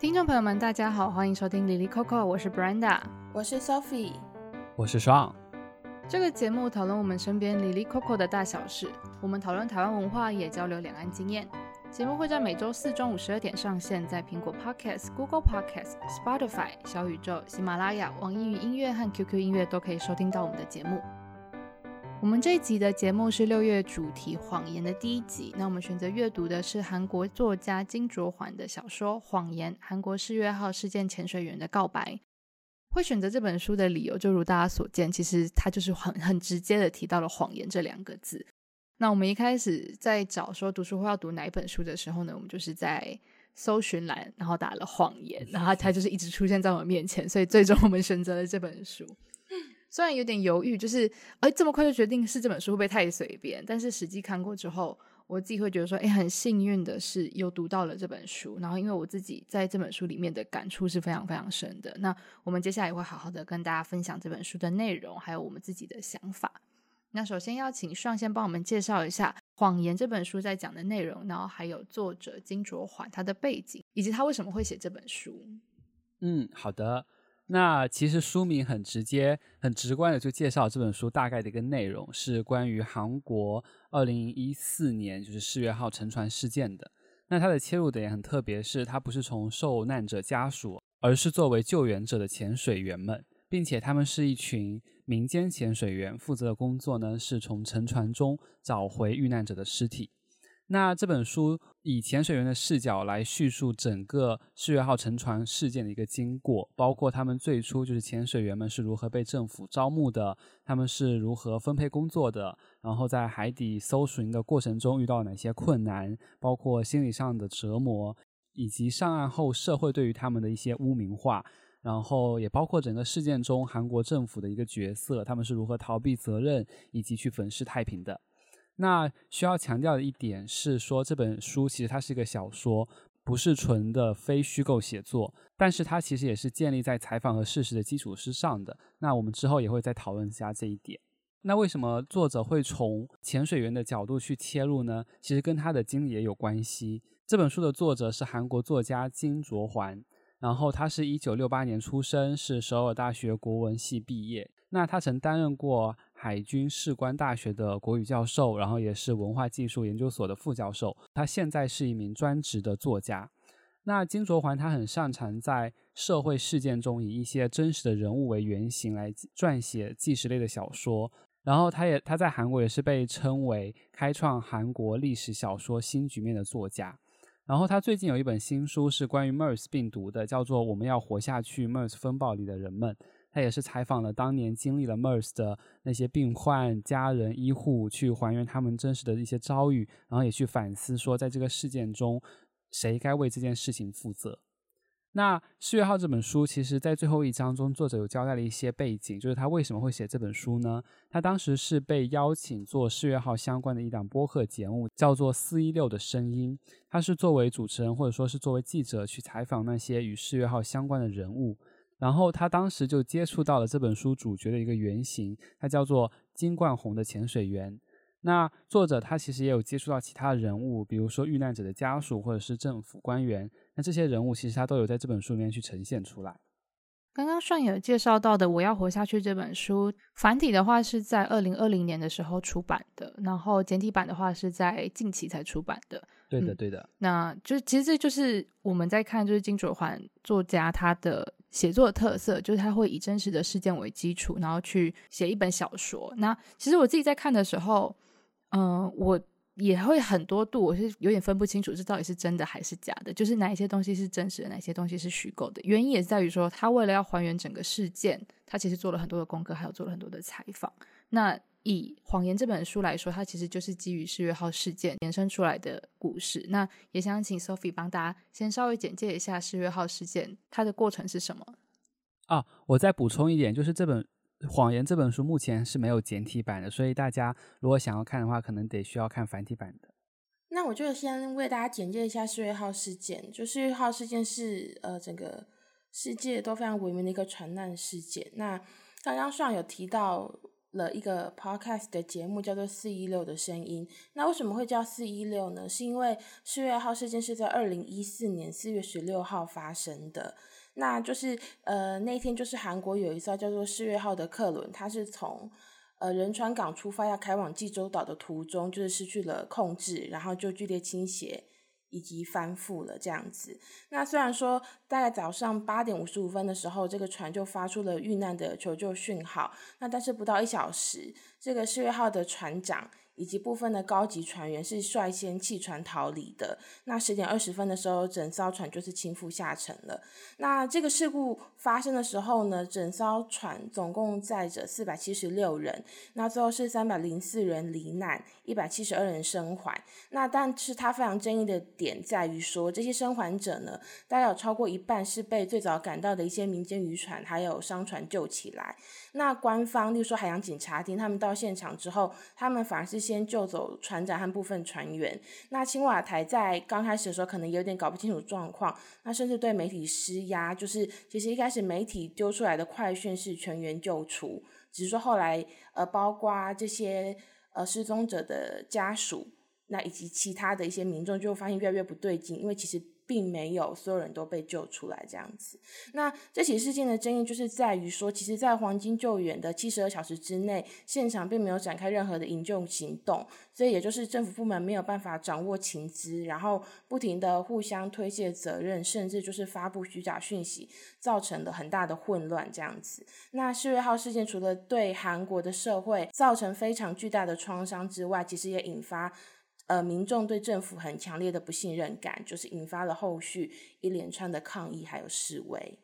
听众朋友们，大家好，欢迎收听 Lily Coco，我是 Brenda，我是 Sophie，我是爽。这个节目讨论我们身边 Lily Coco 的大小事，我们讨论台湾文化，也交流两岸经验。节目会在每周四中午十二点上线，在苹果 Podcast、Google Podcast、Spotify、小宇宙、喜马拉雅、网易云音乐和 QQ 音乐都可以收听到我们的节目。我们这一集的节目是六月主题谎言的第一集。那我们选择阅读的是韩国作家金卓桓的小说《谎言：韩国四月号事件潜水员的告白》。会选择这本书的理由，就如大家所见，其实它就是很很直接的提到了谎言这两个字。那我们一开始在找说读书会要读哪一本书的时候呢，我们就是在搜寻栏，然后打了谎言，然后它就是一直出现在我们面前，所以最终我们选择了这本书。虽然有点犹豫，就是哎，这么快就决定是这本书会不会太随便？但是实际看过之后，我自己会觉得说，哎，很幸运的是又读到了这本书。然后，因为我自己在这本书里面的感触是非常非常深的。那我们接下来也会好好的跟大家分享这本书的内容，还有我们自己的想法。那首先要请尚先帮我们介绍一下《谎言》这本书在讲的内容，然后还有作者金卓桓他的背景，以及他为什么会写这本书。嗯，好的。那其实书名很直接、很直观的就介绍这本书大概的一个内容，是关于韩国二零一四年就是世越号沉船事件的。那它的切入点也很特别，是它不是从受难者家属，而是作为救援者的潜水员们，并且他们是一群民间潜水员，负责的工作呢是从沉船中找回遇难者的尸体。那这本书以潜水员的视角来叙述整个世越号沉船事件的一个经过，包括他们最初就是潜水员们是如何被政府招募的，他们是如何分配工作的，然后在海底搜寻的过程中遇到哪些困难，包括心理上的折磨，以及上岸后社会对于他们的一些污名化，然后也包括整个事件中韩国政府的一个角色，他们是如何逃避责任以及去粉饰太平的。那需要强调的一点是说，这本书其实它是一个小说，不是纯的非虚构写作，但是它其实也是建立在采访和事实的基础之上的。那我们之后也会再讨论一下这一点。那为什么作者会从潜水员的角度去切入呢？其实跟他的经历也有关系。这本书的作者是韩国作家金卓桓，然后他是一九六八年出生，是首尔大学国文系毕业。那他曾担任过海军士官大学的国语教授，然后也是文化技术研究所的副教授。他现在是一名专职的作家。那金卓桓他很擅长在社会事件中以一些真实的人物为原型来撰写纪实类的小说。然后他也他在韩国也是被称为开创韩国历史小说新局面的作家。然后他最近有一本新书是关于 MERS 病毒的，叫做《我们要活下去：MERS 风暴里的人们》。他也是采访了当年经历了 MERS 的那些病患、家人、医护，去还原他们真实的一些遭遇，然后也去反思说，在这个事件中，谁该为这件事情负责。那《世越号》这本书，其实在最后一章中，作者有交代了一些背景，就是他为什么会写这本书呢？他当时是被邀请做《世越号》相关的一档播客节目，叫做《四一六的声音》，他是作为主持人或者说是作为记者去采访那些与世越号相关的人物。然后他当时就接触到了这本书主角的一个原型，他叫做金冠宏的潜水员。那作者他其实也有接触到其他人物，比如说遇难者的家属或者是政府官员。那这些人物其实他都有在这本书里面去呈现出来。刚刚尚有介绍到的《我要活下去》这本书，繁体的话是在二零二零年的时候出版的，然后简体版的话是在近期才出版的。对的，对的。嗯，那就其实这就是我们在看，就是金卓桓作家他的。写作的特色就是他会以真实的事件为基础，然后去写一本小说。那其实我自己在看的时候，嗯、我也会很多度，我是有点分不清楚这到底是真的还是假的，就是哪一些东西是真实的，哪些东西是虚构的。原因也是在于说，他为了要还原整个事件，他其实做了很多的功课，还有做了很多的采访。那以《谎言》这本书来说，它其实就是基于四月号事件延伸出来的故事。那也想请 Sophie 帮大家先稍微简介一下四月号事件它的过程是什么？啊，我再补充一点，就是这本《谎言》这本书目前是没有简体版的，所以大家如果想要看的话，可能得需要看繁体版的。那我就先为大家简介一下四月号事件。就四月号事件是呃整个世界都非常闻名的一个船难事件。那刚刚上有提到。了一个 podcast 的节目，叫做《四一六的声音》。那为什么会叫四一六呢？是因为四月号事件是在二零一四年四月十六号发生的。那就是呃，那天就是韩国有一艘叫做四月号的客轮，它是从呃仁川港出发要开往济州岛的途中，就是失去了控制，然后就剧烈倾斜。以及翻覆了这样子。那虽然说大概早上八点五十五分的时候，这个船就发出了遇难的求救讯号。那但是不到一小时，这个世越号的船长，以及部分的高级船员是率先弃船逃离的。那十点二十分的时候，整艘船就是倾覆下沉了。那这个事故发生的时候呢，整艘船总共载着四百七十六人，那最后是三百零四人罹难，一百七十二人生还。那但是它非常争议的点在于说，这些生还者呢，大概有超过一半是被最早赶到的一些民间渔船还有商船救起来。那官方，例如说海洋警察厅，他们到现场之后，他们反而是先救走船长和部分船员。那青瓦台在刚开始的时候，可能有点搞不清楚状况，那甚至对媒体施压，就是其实一开始媒体丢出来的快讯是全员救出，只是说后来呃，包括这些呃失踪者的家属，那以及其他的一些民众，就发现越来越不对劲，因为其实。并没有所有人都被救出来这样子。那这起事件的争议就是在于说，其实，在黄金救援的七十二小时之内，现场并没有展开任何的营救行动，所以也就是政府部门没有办法掌握情资，然后不停的互相推卸责任，甚至就是发布虚假讯息，造成了很大的混乱这样子。那世越号事件除了对韩国的社会造成非常巨大的创伤之外，其实也引发。呃，民众对政府很强烈的不信任感，就是引发了后续一连串的抗议还有示威。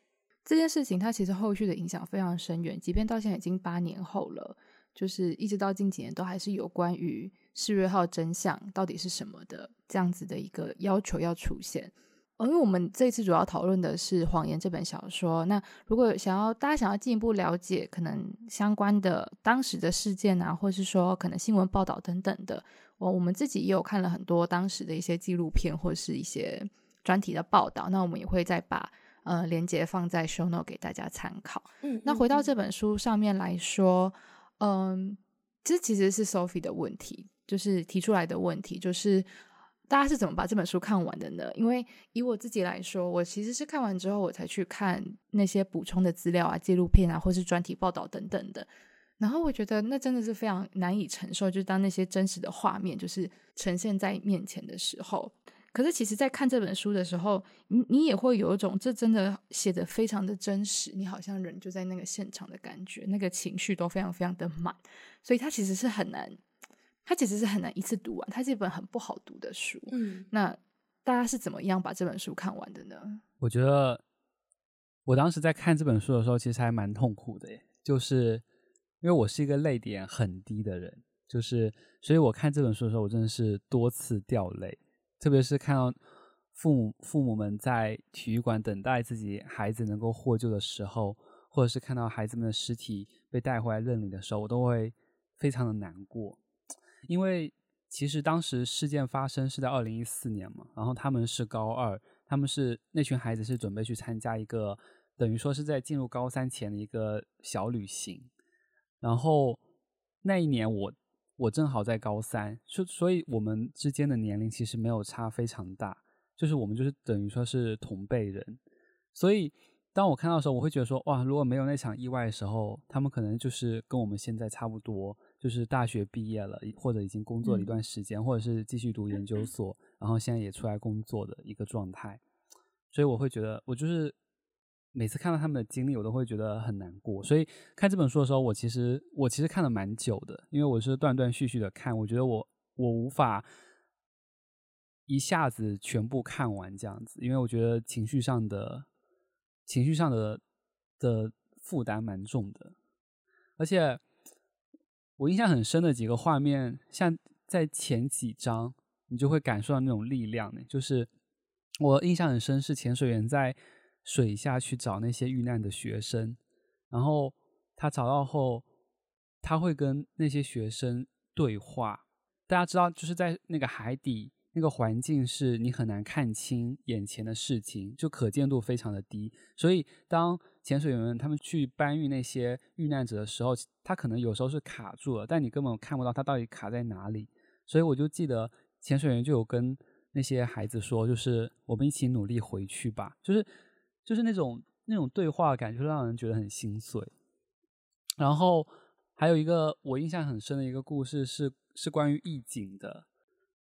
这件事情它其实后续的影响非常深远，即便到现在已经八年后了，就是一直到近几年都还是有关于世越号真相到底是什么的这样子的一个要求要出现。哦，因为我们这次主要讨论的是《谎言》这本小说。那如果想要大家想要进一步了解可能相关的当时的事件啊，或是说可能新闻报道等等的。我我们自己也有看了很多当时的一些纪录片或者是一些专题的报道，那我们也会再把呃连接放在 show note 给大家参考。嗯，那回到这本书上面来说，嗯，这其实是 Sophie 的问题，就是提出来的问题，就是大家是怎么把这本书看完的呢？因为以我自己来说，我其实是看完之后我才去看那些补充的资料啊、纪录片啊，或是专题报道等等的。然后我觉得那真的是非常难以承受，就是当那些真实的画面就是呈现在面前的时候。可是其实，在看这本书的时候，你你也会有一种这真的写得非常的真实，你好像人就在那个现场的感觉，那个情绪都非常非常的满。所以它其实是很难，它其实是很难一次读完，它是一本很不好读的书。嗯，那大家是怎么样把这本书看完的呢？我觉得我当时在看这本书的时候，其实还蛮痛苦的耶，就是。因为我是一个泪点很低的人，就是，所以我看这本书的时候，我真的是多次掉泪，特别是看到父母父母们在体育馆等待自己孩子能够获救的时候，或者是看到孩子们的尸体被带回来认领的时候，我都会非常的难过。因为其实当时事件发生是在二零一四年嘛，然后他们是高二，他们是那群孩子是准备去参加一个等于说是在进入高三前的一个小旅行。然后那一年我我正好在高三，所所以我们之间的年龄其实没有差非常大，就是我们就是等于说是同辈人，所以当我看到的时候，我会觉得说哇，如果没有那场意外的时候，他们可能就是跟我们现在差不多，就是大学毕业了，或者已经工作了一段时间，嗯、或者是继续读研究所，然后现在也出来工作的一个状态，所以我会觉得我就是。每次看到他们的经历，我都会觉得很难过。所以看这本书的时候，我其实我其实看了蛮久的，因为我是断断续续的看。我觉得我我无法一下子全部看完这样子，因为我觉得情绪上的情绪上的的负担蛮重的。而且我印象很深的几个画面，像在前几章，你就会感受到那种力量呢。就是我印象很深是潜水员在。水下去找那些遇难的学生，然后他找到后，他会跟那些学生对话。大家知道，就是在那个海底那个环境是你很难看清眼前的事情，就可见度非常的低。所以当潜水员他们去搬运那些遇难者的时候，他可能有时候是卡住了，但你根本看不到他到底卡在哪里。所以我就记得潜水员就有跟那些孩子说，就是我们一起努力回去吧，就是就是那种那种对话感，就让人觉得很心碎。然后还有一个我印象很深的一个故事是是关于义警的，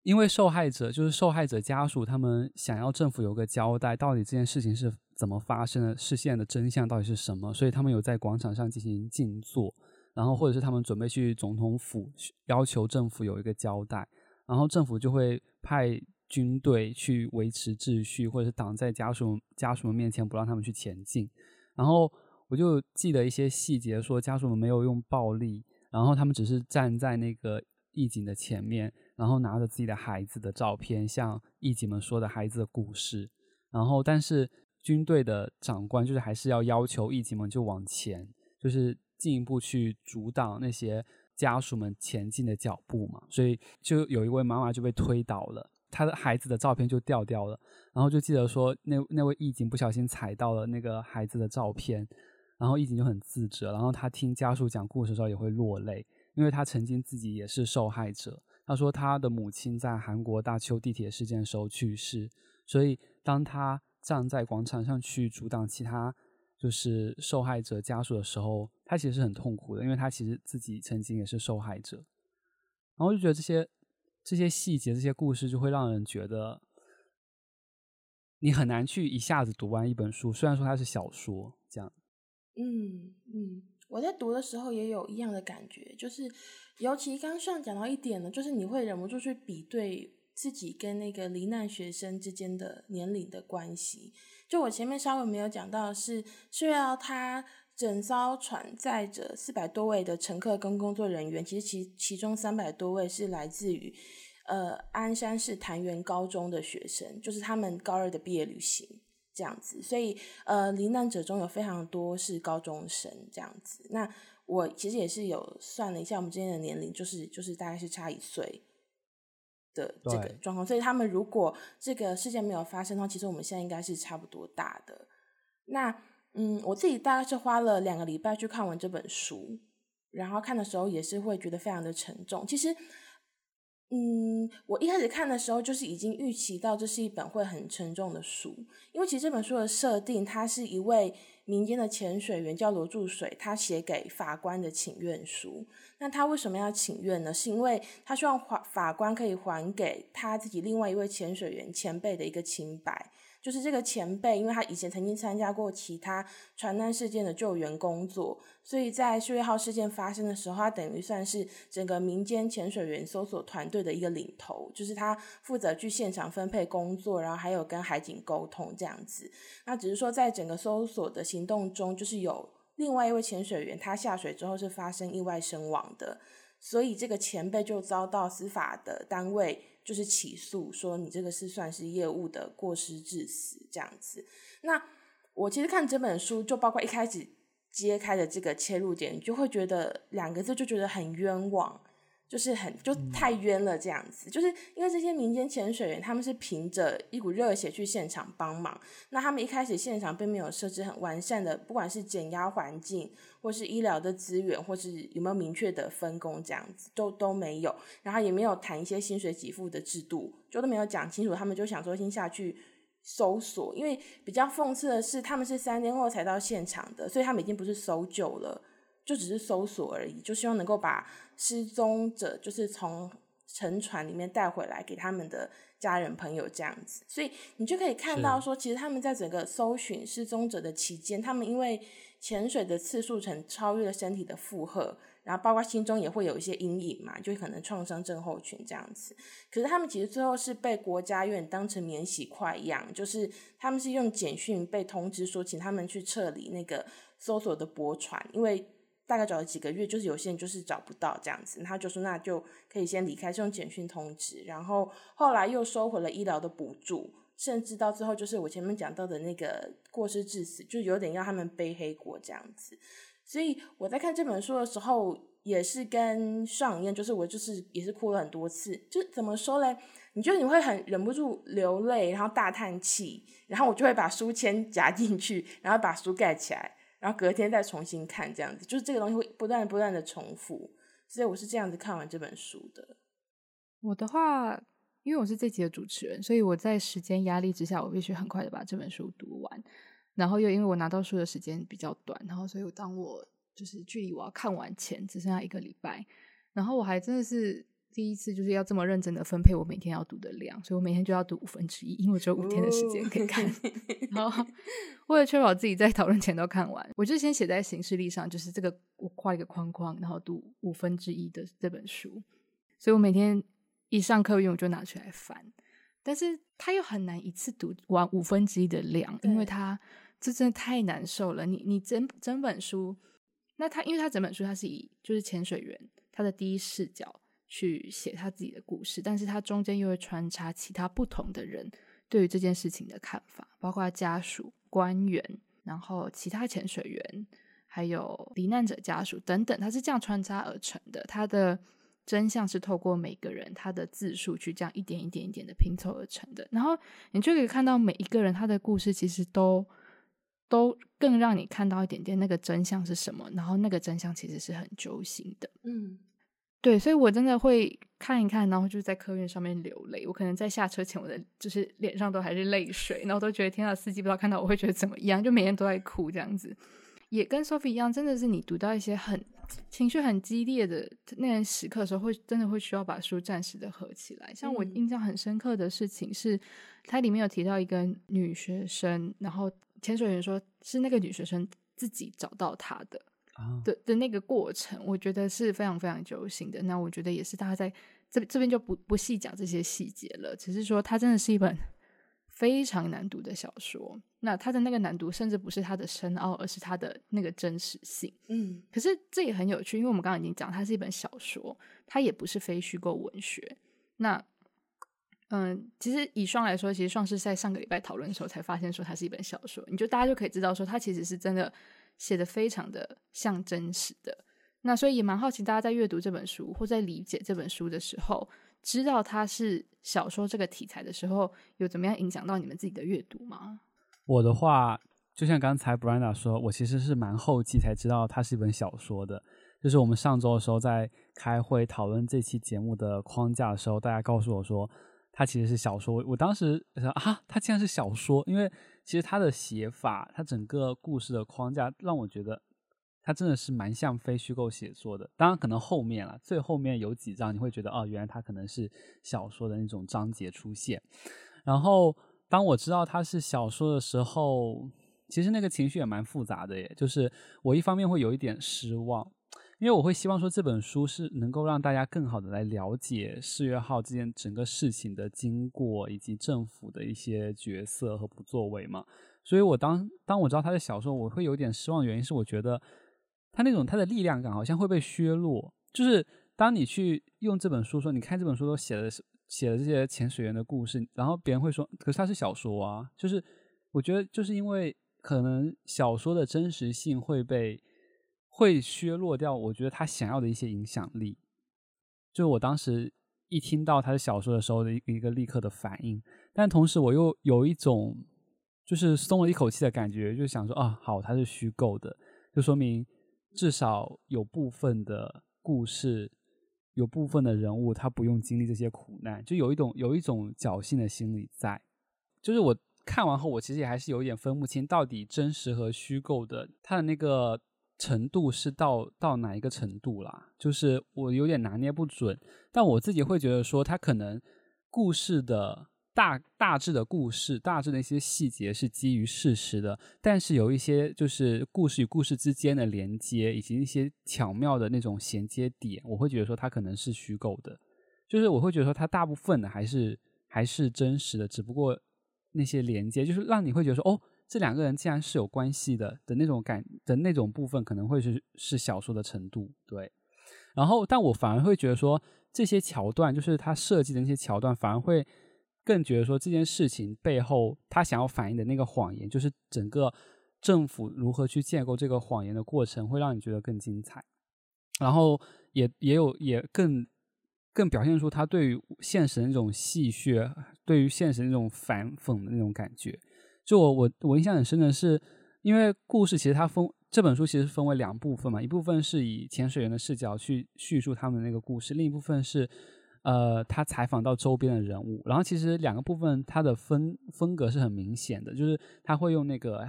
因为受害者就是受害者家属，他们想要政府有个交代，到底这件事情是怎么发生的，事件的真相到底是什么，所以他们有在广场上进行静坐，然后或者是他们准备去总统府要求政府有一个交代，然后政府就会派。军队去维持秩序，或者是挡在家属家属们面前，不让他们去前进。然后我就记得一些细节，说家属们没有用暴力，然后他们只是站在那个义警的前面，然后拿着自己的孩子的照片，向义警们说的孩子的故事。然后，但是军队的长官就是还是要要求义警们就往前，就是进一步去阻挡那些家属们前进的脚步嘛。所以就有一位妈妈就被推倒了。他的孩子的照片就掉掉了，然后就记得说那那位义警不小心踩到了那个孩子的照片，然后义警就很自责，然后他听家属讲故事的时候也会落泪，因为他曾经自己也是受害者。他说他的母亲在韩国大邱地铁事件的时候去世，所以当他站在广场上去阻挡其他就是受害者家属的时候，他其实是很痛苦的，因为他其实自己曾经也是受害者，然后就觉得这些。这些细节、这些故事就会让人觉得，你很难去一下子读完一本书。虽然说它是小说，这样。嗯嗯，我在读的时候也有一样的感觉，就是尤其刚上讲到一点呢，就是你会忍不住去比对自己跟那个罹难学生之间的年龄的关系。就我前面稍微没有讲到的是，虽然他。整艘船载着四百多位的乘客跟工作人员，其实其其中三百多位是来自于呃鞍山市潭园高中的学生，就是他们高二的毕业旅行这样子。所以呃罹难者中有非常多是高中生这样子。那我其实也是有算了一下，我们之间的年龄就是就是大概是差一岁的这个状况。所以他们如果这个事件没有发生的话，其实我们现在应该是差不多大的。那。嗯，我自己大概是花了两个礼拜去看完这本书，然后看的时候也是会觉得非常的沉重。其实，嗯，我一开始看的时候就是已经预期到这是一本会很沉重的书，因为其实这本书的设定，它是一位民间的潜水员叫罗柱水，他写给法官的请愿书。那他为什么要请愿呢？是因为他希望法法官可以还给他自己另外一位潜水员前辈的一个清白。就是这个前辈，因为他以前曾经参加过其他船难事件的救援工作，所以在世越号事件发生的时候，他等于算是整个民间潜水员搜索团队的一个领头，就是他负责去现场分配工作，然后还有跟海警沟通这样子。那只是说，在整个搜索的行动中，就是有另外一位潜水员，他下水之后是发生意外身亡的，所以这个前辈就遭到司法的单位。就是起诉说你这个是算是业务的过失致死这样子。那我其实看这本书，就包括一开始揭开的这个切入点，就会觉得两个字就觉得很冤枉。就是很就太冤了这样子，就是因为这些民间潜水员他们是凭着一股热血去现场帮忙，那他们一开始现场并没有设置很完善的，不管是减压环境，或是医疗的资源，或是有没有明确的分工这样子，都都没有，然后也没有谈一些薪水给付的制度，就都没有讲清楚，他们就想说先下去搜索，因为比较讽刺的是，他们是三天后才到现场的，所以他们已经不是搜救了。就只是搜索而已，就希望能够把失踪者，就是从沉船里面带回来给他们的家人朋友这样子。所以你就可以看到说，其实他们在整个搜寻失踪者的期间，他们因为潜水的次数曾超越了身体的负荷，然后包括心中也会有一些阴影嘛，就可能创伤症候群这样子。可是他们其实最后是被国家院当成免洗块一样，就是他们是用简讯被通知说，请他们去撤离那个搜索的驳船，因为。大概找了几个月，就是有些人就是找不到这样子，他就说那就可以先离开，是用简讯通知，然后后来又收回了医疗的补助，甚至到最后就是我前面讲到的那个过失致死，就有点要他们背黑锅这样子。所以我在看这本书的时候，也是跟上一样，就是我就是也是哭了很多次。就怎么说嘞？你就你会很忍不住流泪，然后大叹气，然后我就会把书签夹进去，然后把书盖起来，然后隔天再重新看，这样子，就是这个东西会不断不断的重复，所以我是这样子看完这本书的。我的话，因为我是这集的主持人，所以我在时间压力之下，我必须很快的把这本书读完，然后又因为我拿到书的时间比较短，然后所以当我就是距离我要看完前只剩下一个礼拜，然后我还真的是。第一次就是要这么认真的分配我每天要读的量，所以我每天就要读五分之一，因为我只有五天的时间可以看。然后为了确保自己在讨论前都看完，我就先写在行事历上，就是这个我画一个框框，然后读五分之一的这本书。所以我每天一上课用我就拿出来翻，但是它又很难一次读完五分之一的量，因为它这真的太难受了。你你整整本书，那它因为它整本书它是以就是潜水员他的第一视角。去写他自己的故事，但是他中间又会穿插其他不同的人对于这件事情的看法，包括家属、官员，然后其他潜水员，还有罹难者家属等等，他是这样穿插而成的。他的真相是透过每个人他的自述去这样一点一点一点的拼凑而成的。然后你就可以看到每一个人他的故事其实都都更让你看到一点点那个真相是什么，然后那个真相其实是很揪心的。嗯。对，所以我真的会看一看，然后就在客运上面流泪。我可能在下车前，我的就是脸上都还是泪水，然后都觉得天啊，司机不知道看到我会觉得怎么样，就每天都在哭这样子。也跟 Sophie 一样，真的是你读到一些很情绪很激烈的那些时刻的时候，会真的会需要把书暂时的合起来。像我印象很深刻的事情是，它里面有提到一个女学生，然后潜水员说是那个女学生自己找到她的。的的那个过程，我觉得是非常非常揪心的。那我觉得也是，大家在这这边就不不细讲这些细节了，只是说它真的是一本 非常难读的小说。那它的那个难读，甚至不是它的深奥，而是它的那个真实性。嗯，可是这也很有趣，因为我们刚刚已经讲，它是一本小说，它也不是非虚构文学。那嗯，其实以双来说，其实双是在上个礼拜讨论的时候才发现说它是一本小说，你就大家就可以知道说它其实是真的。写的非常的像真实的，那所以也蛮好奇大家在阅读这本书或在理解这本书的时候，知道它是小说这个题材的时候，有怎么样影响到你们自己的阅读吗？我的话，就像刚才 Brenda 说，我其实是蛮后期才知道它是一本小说的，就是我们上周的时候在开会讨论这期节目的框架的时候，大家告诉我说它其实是小说，我当时想啊，它竟然是小说，因为。其实他的写法，他整个故事的框架让我觉得，他真的是蛮像非虚构写作的。当然，可能后面啊，最后面有几章你会觉得，哦，原来他可能是小说的那种章节出现。然后，当我知道他是小说的时候，其实那个情绪也蛮复杂的耶。就是我一方面会有一点失望。因为我会希望说这本书是能够让大家更好的来了解四月号这件整个事情的经过以及政府的一些角色和不作为嘛，所以我当当我知道他的小说，我会有点失望，原因是我觉得他那种他的力量感好像会被削弱。就是当你去用这本书说，你看这本书都写了写了这些潜水员的故事，然后别人会说，可是他是小说啊，就是我觉得就是因为可能小说的真实性会被。会削弱掉，我觉得他想要的一些影响力。就我当时一听到他的小说的时候的一个立刻的反应，但同时我又有一种就是松了一口气的感觉，就想说啊，好，它是虚构的，就说明至少有部分的故事，有部分的人物他不用经历这些苦难，就有一种有一种侥幸的心理在。就是我看完后，我其实也还是有一点分不清到底真实和虚构的他的那个。程度是到到哪一个程度啦？就是我有点拿捏不准，但我自己会觉得说，他可能故事的大大致的故事，大致的一些细节是基于事实的，但是有一些就是故事与故事之间的连接，以及一些巧妙的那种衔接点，我会觉得说它可能是虚构的，就是我会觉得说它大部分的还是还是真实的，只不过那些连接就是让你会觉得说哦。这两个人竟然是有关系的的那种感的那种部分，可能会是是小说的程度，对。然后，但我反而会觉得说，这些桥段，就是他设计的那些桥段，反而会更觉得说，这件事情背后他想要反映的那个谎言，就是整个政府如何去建构这个谎言的过程，会让你觉得更精彩。然后也也有也更更表现出他对于现实的那种戏谑，对于现实那种反讽的那种感觉。就我我我印象很深的是，因为故事其实它分这本书其实分为两部分嘛，一部分是以潜水员的视角去叙述他们那个故事，另一部分是呃他采访到周边的人物。然后其实两个部分它的分风格是很明显的，就是他会用那个。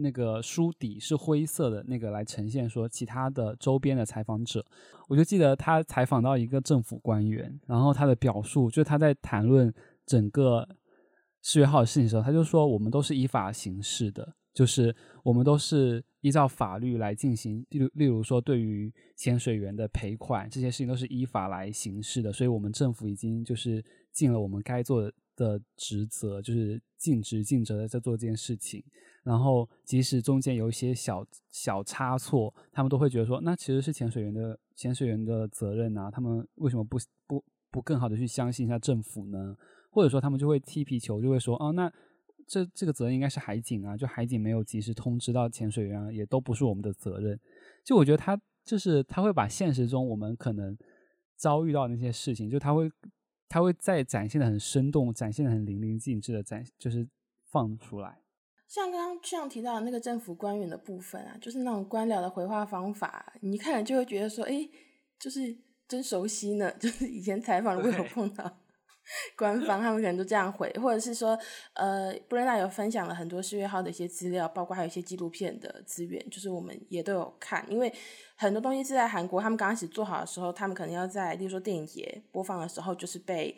那个书底是灰色的，那个来呈现说其他的周边的采访者，我就记得他采访到一个政府官员，然后他的表述就是他在谈论整个世越号的事情的时候，他就说我们都是依法行事的，就是我们都是依照法律来进行，例例如说对于潜水员的赔款这些事情都是依法来行事的，所以我们政府已经就是尽了我们该做的。的职责就是尽职尽责的在做这件事情，然后即使中间有一些小小差错，他们都会觉得说，那其实是潜水员的潜水员的责任啊，他们为什么不不不更好的去相信一下政府呢？或者说他们就会踢皮球，就会说，哦，那这这个责任应该是海警啊，就海警没有及时通知到潜水员啊，也都不是我们的责任。就我觉得他就是他会把现实中我们可能遭遇到那些事情，就他会。他会再展现的很生动，展现的很淋漓尽致的展，就是放出来。像刚刚像提到的那个政府官员的部分啊，就是那种官僚的回话方法，你一看就会觉得说，哎，就是真熟悉呢。就是以前采访如果有碰到。官方他们可能都这样回，或者是说，呃，布伦娜有分享了很多世越号的一些资料，包括还有一些纪录片的资源，就是我们也都有看。因为很多东西是在韩国，他们刚开始做好的时候，他们可能要在，例如说电影节播放的时候，就是被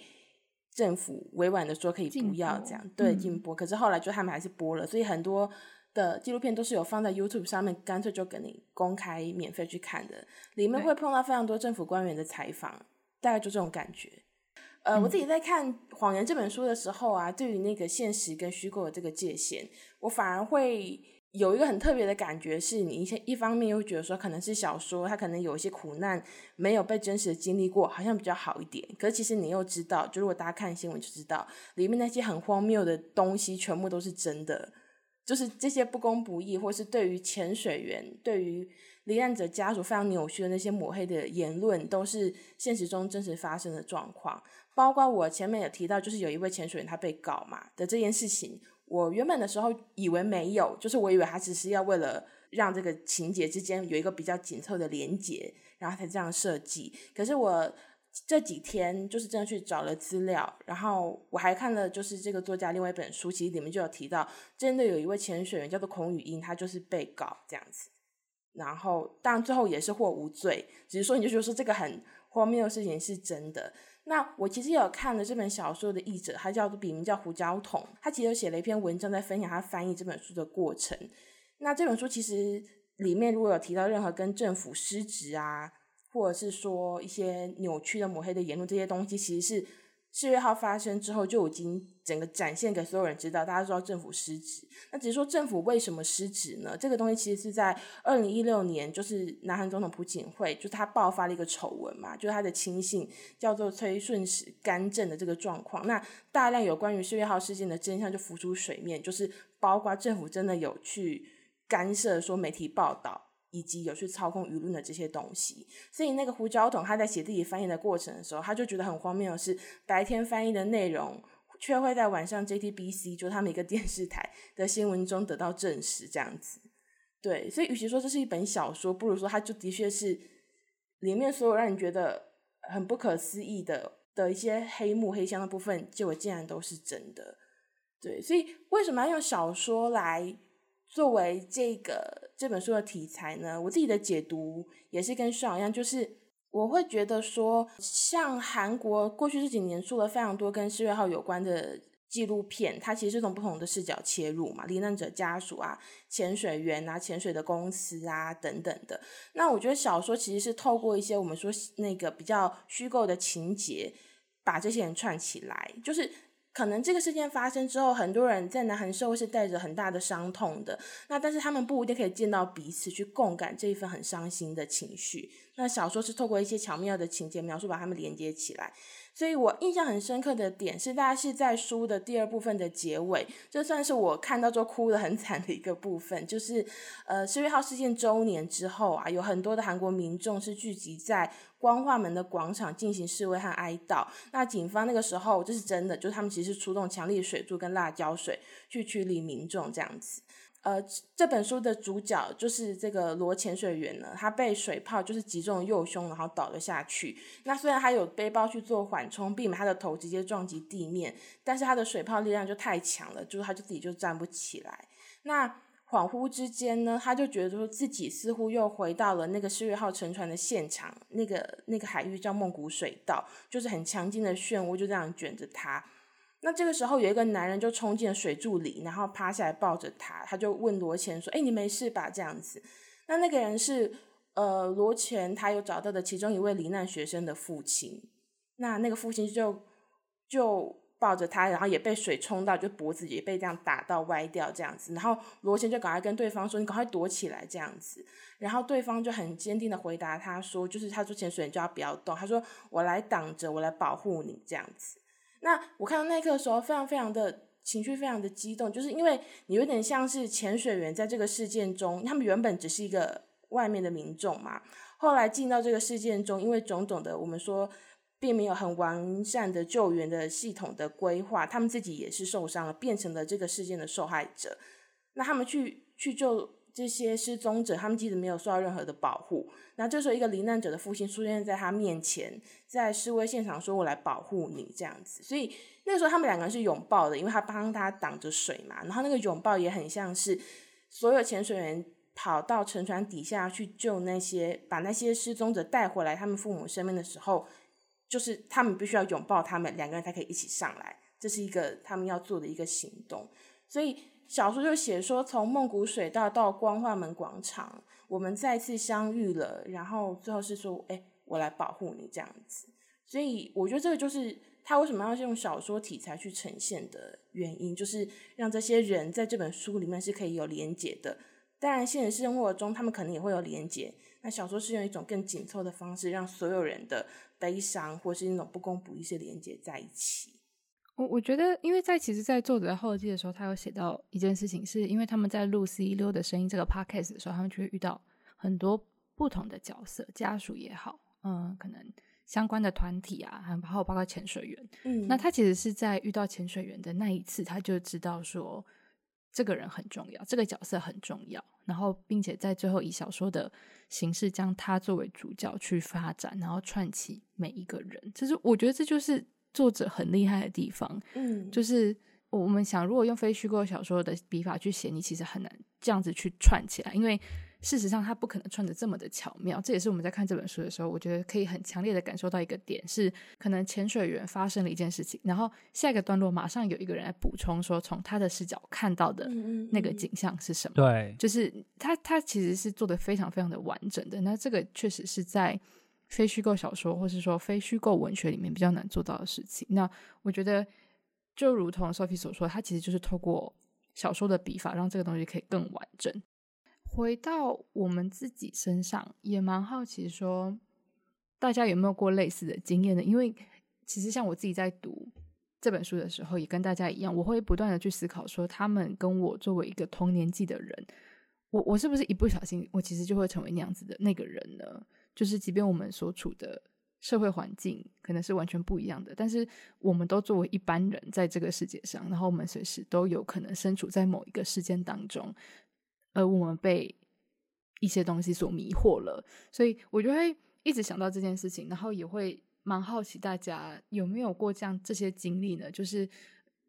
政府委婉的说可以不要这样，对，禁播。可是后来就他们还是播了，所以很多的纪录片都是有放在 YouTube 上面，干脆就给你公开免费去看的，里面会碰到非常多政府官员的采访，大概就这种感觉。呃，我自己在看《谎言》这本书的时候啊，对于那个现实跟虚构的这个界限，我反而会有一个很特别的感觉，是你一些一方面又会觉得说，可能是小说，它可能有一些苦难没有被真实的经历过，好像比较好一点。可是其实你又知道，就如果大家看新闻就知道，里面那些很荒谬的东西全部都是真的，就是这些不公不义，或是对于潜水员，对于罹难者家属非常扭曲的那些抹黑的言论，都是现实中真实发生的状况。包括我前面有提到，就是有一位潜水员他被告嘛的这件事情，我原本的时候以为没有，就是我以为他只是要为了让这个情节之间有一个比较紧凑的连结，然后才这样设计。可是我这几天就是真的去找了资料，然后我还看了就是这个作家另外一本书，其实里面就有提到，真的有一位潜水员叫做孔宇英，他就是被告这样子，然后当然最后也是获无罪，只是说你就觉得说这个很荒谬的事情是真的。那我其实有看了这本小说的译者，他叫做笔名叫胡椒桶，他其实写了一篇文章在分享他翻译这本书的过程。那这本书其实里面如果有提到任何跟政府失职啊，或者是说一些扭曲的抹黑的言论这些东西，其实是。四月号发生之后，就已经整个展现给所有人知道，大家知道政府失职。那只是说政府为什么失职呢？这个东西其实是在二零一六年，就是南韩总统朴槿惠，就是他爆发了一个丑闻嘛，就是他的亲信叫做崔顺实干政的这个状况。那大量有关于四月号事件的真相就浮出水面，就是包括政府真的有去干涉说媒体报道。以及有去操控舆论的这些东西，所以那个胡椒桶他在写自己翻译的过程的时候，他就觉得很荒谬的是，白天翻译的内容却会在晚上 JTBC 就他们一个电视台的新闻中得到证实，这样子。对，所以与其说这是一本小说，不如说它就的确是里面所有让你觉得很不可思议的的一些黑幕黑箱的部分，结果竟然都是真的。对，所以为什么要用小说来？作为这个这本书的题材呢，我自己的解读也是跟上一样，就是我会觉得说，像韩国过去这几年出了非常多跟世越号有关的纪录片，它其实是从不同的视角切入嘛，罹难者家属啊、潜水员啊、潜水的公司啊等等的。那我觉得小说其实是透过一些我们说那个比较虚构的情节，把这些人串起来，就是。可能这个事件发生之后，很多人在南韩社会是带着很大的伤痛的。那但是他们不一定可以见到彼此去共感这一份很伤心的情绪。那小说是透过一些巧妙的情节描述，把他们连接起来。所以我印象很深刻的点是，大概是在书的第二部分的结尾，这算是我看到之后哭得很惨的一个部分。就是，呃，十月号事件周年之后啊，有很多的韩国民众是聚集在光化门的广场进行示威和哀悼。那警方那个时候，这是真的，就是他们其实是出动强力水柱跟辣椒水去驱离民众这样子。呃，这本书的主角就是这个罗潜水员呢，他被水泡就是击中右胸，然后倒了下去。那虽然他有背包去做缓冲，避免他的头直接撞击地面，但是他的水泡力量就太强了，就是他就自己就站不起来。那恍惚之间呢，他就觉得说自己似乎又回到了那个世越号沉船的现场，那个那个海域叫梦谷水道，就是很强劲的漩涡就这样卷着他。那这个时候，有一个男人就冲进水柱里，然后趴下来抱着他，他就问罗潜说：“哎，你没事吧？”这样子。那那个人是呃罗潜他有找到的其中一位罹难学生的父亲。那那个父亲就就抱着他，然后也被水冲到，就脖子也被这样打到歪掉这样子。然后罗潜就赶快跟对方说：“你赶快躲起来。”这样子。然后对方就很坚定的回答他说：“就是他说潜水员就要不要动，他说我来挡着，我来保护你这样子。”那我看到那一刻的时候，非常非常的情绪，非常的激动，就是因为你有点像是潜水员在这个事件中，他们原本只是一个外面的民众嘛，后来进到这个事件中，因为种种的我们说并没有很完善的救援的系统的规划，他们自己也是受伤了，变成了这个事件的受害者。那他们去去救这些失踪者，他们其实没有受到任何的保护。那这时候，一个罹难者的父亲出现在他面前，在示威现场说：“我来保护你。”这样子。所以那个时候，他们两个人是拥抱的，因为他帮他挡着水嘛。然后那个拥抱也很像是所有潜水员跑到沉船底下去救那些把那些失踪者带回来他们父母身边的时候，就是他们必须要拥抱他们，两个人才可以一起上来。这是一个他们要做的一个行动。所以。小说就写说，从梦谷水道到光化门广场，我们再次相遇了。然后最后是说，哎，我来保护你这样子。所以我觉得这个就是他为什么要用小说题材去呈现的原因，就是让这些人在这本书里面是可以有连结的。当然，现实生活中他们可能也会有连结。那小说是用一种更紧凑的方式，让所有人的悲伤或是那种不公不义是连结在一起。我我觉得，因为在其实，在作者的后记的时候，他有写到一件事情，是因为他们在录《C 一六的声音》这个 podcast 的时候，他们就会遇到很多不同的角色，家属也好，嗯，可能相关的团体啊，还有包括潜水员。嗯，那他其实是在遇到潜水员的那一次，他就知道说这个人很重要，这个角色很重要，然后并且在最后以小说的形式将他作为主角去发展，然后串起每一个人。就是我觉得这就是。作者很厉害的地方，嗯，就是我们想，如果用非虚构小说的笔法去写，你其实很难这样子去串起来，因为事实上它不可能串的这么的巧妙。这也是我们在看这本书的时候，我觉得可以很强烈的感受到一个点，是可能潜水员发生了一件事情，然后下一个段落马上有一个人来补充说，从他的视角看到的那个景象是什么？对，就是他他其实是做的非常非常的完整的。那这个确实是在。非虚构小说，或是说非虚构文学里面比较难做到的事情。那我觉得，就如同 Sophie 所说，它其实就是透过小说的笔法，让这个东西可以更完整。回到我们自己身上，也蛮好奇说，大家有没有过类似的经验呢？因为其实像我自己在读这本书的时候，也跟大家一样，我会不断的去思考说，他们跟我作为一个同年纪的人，我我是不是一不小心，我其实就会成为那样子的那个人呢？就是，即便我们所处的社会环境可能是完全不一样的，但是我们都作为一般人在这个世界上，然后我们随时都有可能身处在某一个事件当中，而我们被一些东西所迷惑了，所以我就会一直想到这件事情，然后也会蛮好奇大家有没有过这样这些经历呢？就是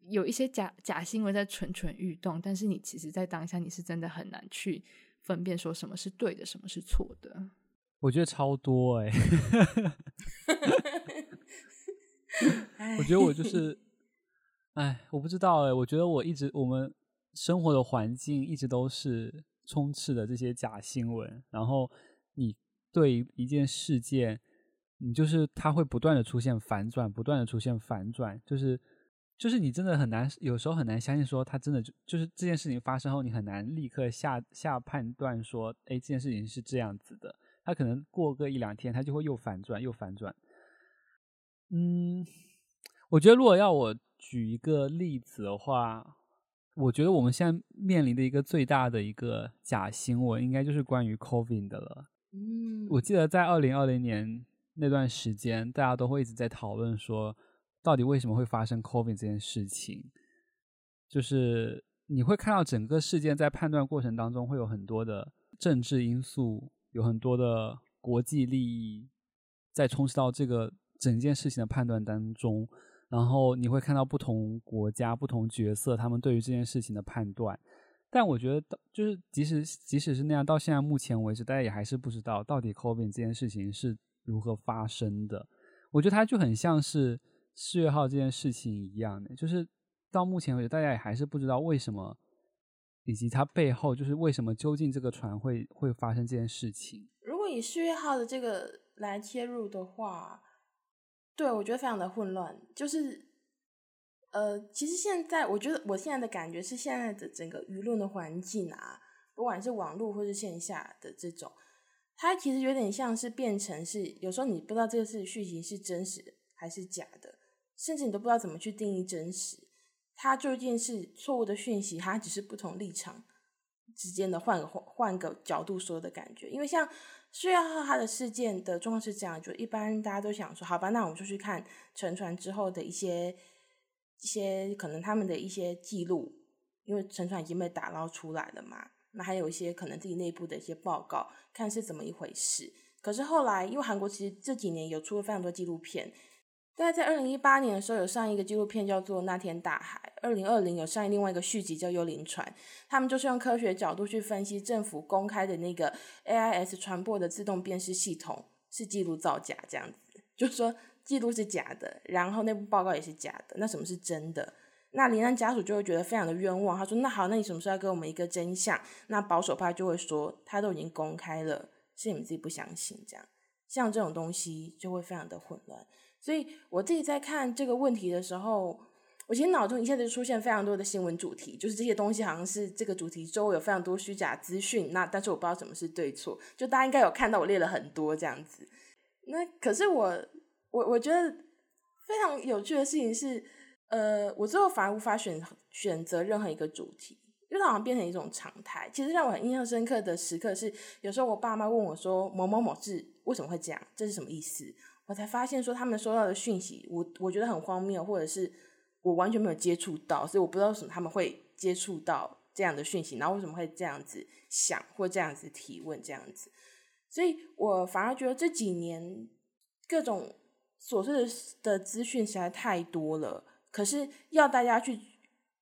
有一些假假新闻在蠢蠢欲动，但是你其实，在当下你是真的很难去分辨说什么是对的，什么是错的。我觉得超多哎、欸，我觉得我就是，哎，我不知道哎、欸，我觉得我一直我们生活的环境一直都是充斥的这些假新闻，然后你对一件事件，你就是它会不断的出现反转，不断的出现反转，就是就是你真的很难，有时候很难相信说它真的就就是这件事情发生后，你很难立刻下下判断说，哎，这件事情是这样子的。他可能过个一两天，它就会又反转又反转。嗯，我觉得如果要我举一个例子的话，我觉得我们现在面临的一个最大的一个假新闻，应该就是关于 COVID 的了。嗯，我记得在二零二零年那段时间，大家都会一直在讨论说，到底为什么会发生 COVID 这件事情？就是你会看到整个事件在判断过程当中会有很多的政治因素，有很多的国际利益在充斥到这个整件事情的判断当中，然后你会看到不同国家、不同角色他们对于这件事情的判断。但我觉得，就是即使即使是那样，到现在目前为止，大家也还是不知道到底 COVID 这件事情是如何发生的。我觉得它就很像是四月号这件事情一样的，就是。到目前为止，大家也还是不知道为什么，以及它背后就是为什么究竟这个船会会发生这件事情。如果以世越号的这个来切入的话，对，我觉得非常的混乱。就是，呃，其实现在我觉得我现在的感觉是，现在的整个舆论的环境啊，不管是网络或是线下的这种，它其实有点像是变成是，有时候你不知道这个是讯息是真实还是假的，甚至你都不知道怎么去定义真实。它究竟是错误的讯息，它只是不同立场之间的换个换换个角度说的感觉。因为像世越号它的事件的状况是这样，就一般大家都想说，好吧，那我们就去看沉船之后的一些一些可能他们的一些记录，因为沉船已经被打捞出来了嘛。那还有一些可能自己内部的一些报告，看是怎么一回事。可是后来，因为韩国其实这几年有出了非常多纪录片。大概在二零一八年的时候，有上一个纪录片叫做《那天大海》。二零二零有上映另外一个续集叫《幽灵船》，他们就是用科学角度去分析政府公开的那个 AIS 船舶的自动辨识系统是记录造假，这样子，就说记录是假的，然后内部报告也是假的。那什么是真的？那罹难家属就会觉得非常的冤枉。他说：“那好，那你什么时候要给我们一个真相？”那保守派就会说：“他都已经公开了，是你们自己不相信。”这样，像这种东西就会非常的混乱。所以我自己在看这个问题的时候，我其实脑中一下子出现非常多的新闻主题，就是这些东西好像是这个主题周围有非常多虚假资讯，那但是我不知道什么是对错，就大家应该有看到我列了很多这样子。那可是我我我觉得非常有趣的事情是，呃，我最后反而无法选选择任何一个主题，因为它好像变成一种常态。其实让我很印象深刻的时刻是，有时候我爸妈问我说某某某字为什么会这样，这是什么意思？我才发现说，他们收到的讯息，我我觉得很荒谬，或者是我完全没有接触到，所以我不知道什么他们会接触到这样的讯息，然后为什么会这样子想或这样子提问这样子，所以我反而觉得这几年各种琐碎的的资讯实在太多了，可是要大家去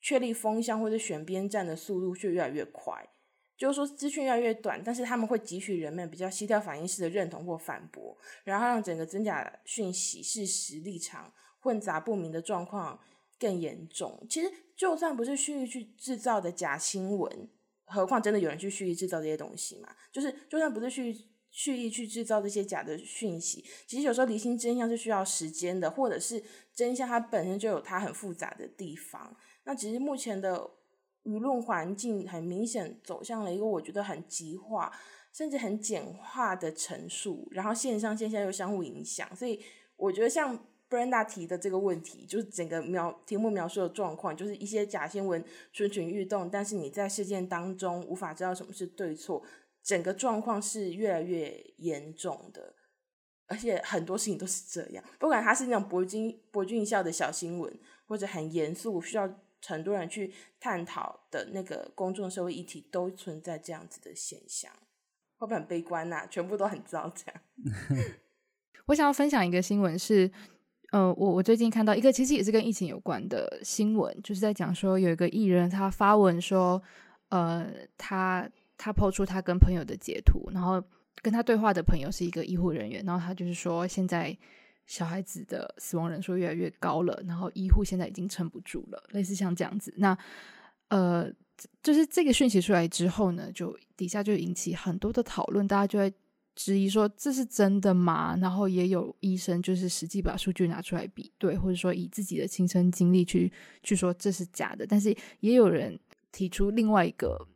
确立风向或者选边站的速度却越来越快。就是说，资讯越来越短，但是他们会汲取人们比较膝跳反应式的认同或反驳，然后让整个真假讯息、事实立场混杂不明的状况更严重。其实，就算不是蓄意去制造的假新闻，何况真的有人去蓄意制造这些东西嘛？就是，就算不是蓄意蓄意去制造这些假的讯息，其实有时候厘清真相是需要时间的，或者是真相它本身就有它很复杂的地方。那其实目前的。舆论环境很明显走向了一个我觉得很极化，甚至很简化的陈述，然后线上线下又相互影响，所以我觉得像 Brenda 提的这个问题，就是整个描题目描述的状况，就是一些假新闻蠢蠢欲动，但是你在事件当中无法知道什么是对错，整个状况是越来越严重的，而且很多事情都是这样，不管它是那种博君博君一笑的小新闻，或者很严肃需要。很多人去探讨的那个公众社会议题，都存在这样子的现象，会不会很悲观呐、啊？全部都很糟这样。我想要分享一个新闻是，呃，我我最近看到一个其实也是跟疫情有关的新闻，就是在讲说有一个艺人他发文说，呃，他他抛出他跟朋友的截图，然后跟他对话的朋友是一个医护人员，然后他就是说现在。小孩子的死亡人数越来越高了，然后医护现在已经撑不住了，类似像这样子。那呃，就是这个讯息出来之后呢，就底下就引起很多的讨论，大家就会质疑说这是真的吗？然后也有医生就是实际把数据拿出来比对，或者说以自己的亲身经历去去说这是假的。但是也有人提出另外一个